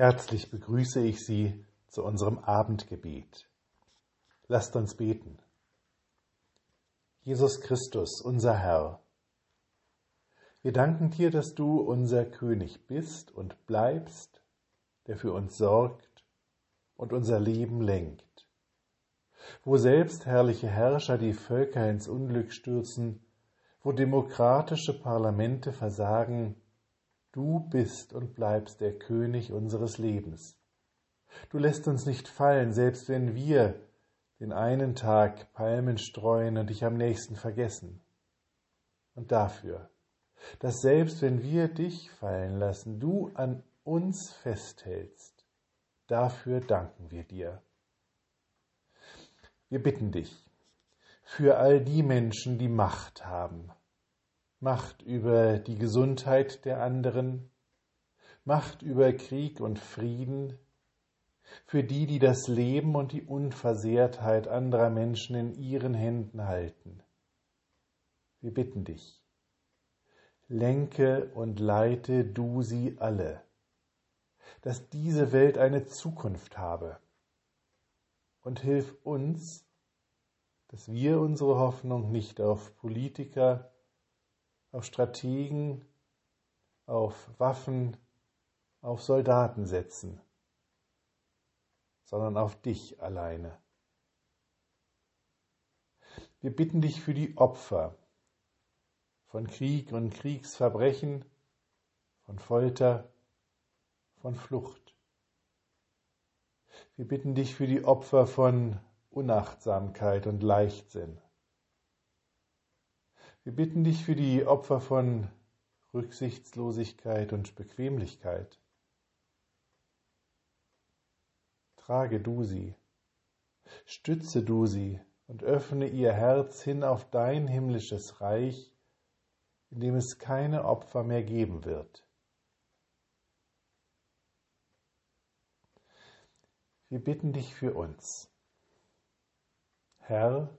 Herzlich begrüße ich Sie zu unserem Abendgebet. Lasst uns beten. Jesus Christus, unser Herr, wir danken dir, dass du unser König bist und bleibst, der für uns sorgt und unser Leben lenkt. Wo selbst herrliche Herrscher die Völker ins Unglück stürzen, wo demokratische Parlamente versagen, Du bist und bleibst der König unseres Lebens. Du lässt uns nicht fallen, selbst wenn wir den einen Tag Palmen streuen und dich am nächsten vergessen. Und dafür, dass selbst wenn wir dich fallen lassen, du an uns festhältst, dafür danken wir dir. Wir bitten dich für all die Menschen, die Macht haben, Macht über die Gesundheit der anderen, Macht über Krieg und Frieden, für die, die das Leben und die Unversehrtheit anderer Menschen in ihren Händen halten. Wir bitten dich, lenke und leite du sie alle, dass diese Welt eine Zukunft habe. Und hilf uns, dass wir unsere Hoffnung nicht auf Politiker, auf Strategen, auf Waffen, auf Soldaten setzen, sondern auf dich alleine. Wir bitten dich für die Opfer von Krieg und Kriegsverbrechen, von Folter, von Flucht. Wir bitten dich für die Opfer von Unachtsamkeit und Leichtsinn. Wir bitten dich für die Opfer von Rücksichtslosigkeit und Bequemlichkeit. Trage du sie, stütze du sie und öffne ihr Herz hin auf dein himmlisches Reich, in dem es keine Opfer mehr geben wird. Wir bitten dich für uns. Herr,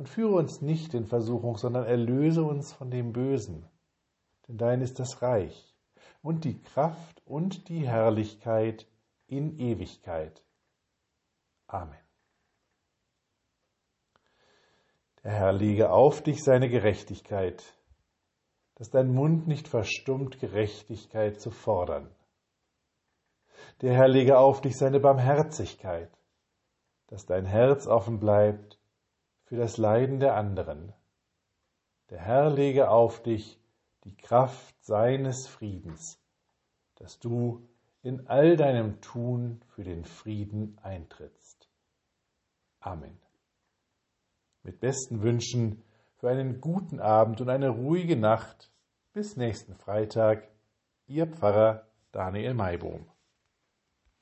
und führe uns nicht in Versuchung, sondern erlöse uns von dem Bösen. Denn dein ist das Reich und die Kraft und die Herrlichkeit in Ewigkeit. Amen. Der Herr lege auf dich seine Gerechtigkeit, dass dein Mund nicht verstummt, Gerechtigkeit zu fordern. Der Herr lege auf dich seine Barmherzigkeit, dass dein Herz offen bleibt für das Leiden der anderen. Der Herr lege auf dich die Kraft seines Friedens, dass du in all deinem Tun für den Frieden eintrittst. Amen. Mit besten Wünschen für einen guten Abend und eine ruhige Nacht. Bis nächsten Freitag. Ihr Pfarrer Daniel Maibohm.